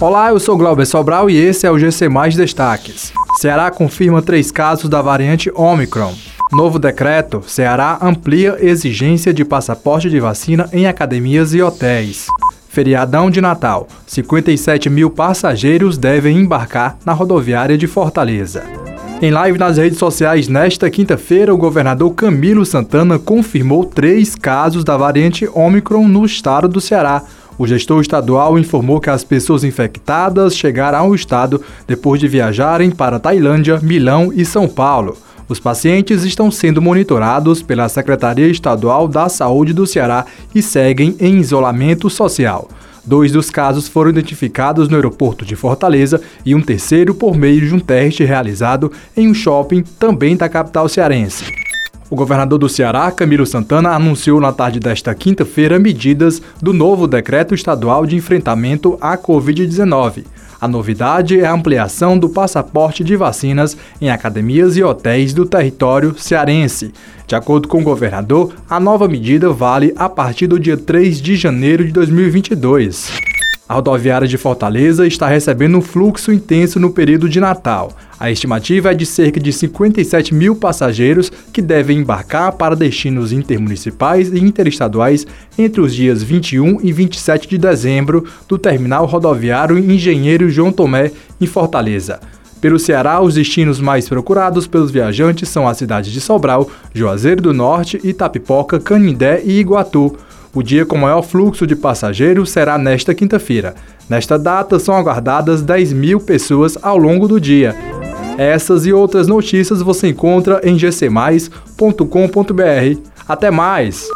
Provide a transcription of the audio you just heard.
Olá, eu sou Glauber Sobral e esse é o GC Mais Destaques. Ceará confirma três casos da variante Omicron. Novo decreto: Ceará amplia exigência de passaporte de vacina em academias e hotéis. Feriadão de Natal: 57 mil passageiros devem embarcar na rodoviária de Fortaleza. Em live nas redes sociais nesta quinta-feira, o governador Camilo Santana confirmou três casos da variante Omicron no estado do Ceará. O gestor estadual informou que as pessoas infectadas chegaram ao estado depois de viajarem para Tailândia, Milão e São Paulo. Os pacientes estão sendo monitorados pela Secretaria Estadual da Saúde do Ceará e seguem em isolamento social. Dois dos casos foram identificados no aeroporto de Fortaleza e um terceiro por meio de um teste realizado em um shopping também da capital cearense. O governador do Ceará, Camilo Santana, anunciou na tarde desta quinta-feira medidas do novo decreto estadual de enfrentamento à Covid-19. A novidade é a ampliação do passaporte de vacinas em academias e hotéis do território cearense. De acordo com o governador, a nova medida vale a partir do dia 3 de janeiro de 2022. A rodoviária de Fortaleza está recebendo um fluxo intenso no período de Natal. A estimativa é de cerca de 57 mil passageiros que devem embarcar para destinos intermunicipais e interestaduais entre os dias 21 e 27 de dezembro do terminal rodoviário Engenheiro João Tomé, em Fortaleza. Pelo Ceará, os destinos mais procurados pelos viajantes são as cidades de Sobral, Juazeiro do Norte, Itapipoca, Canindé e Iguatu. O dia com maior fluxo de passageiros será nesta quinta-feira. Nesta data, são aguardadas 10 mil pessoas ao longo do dia. Essas e outras notícias você encontra em gcmais.com.br. Até mais!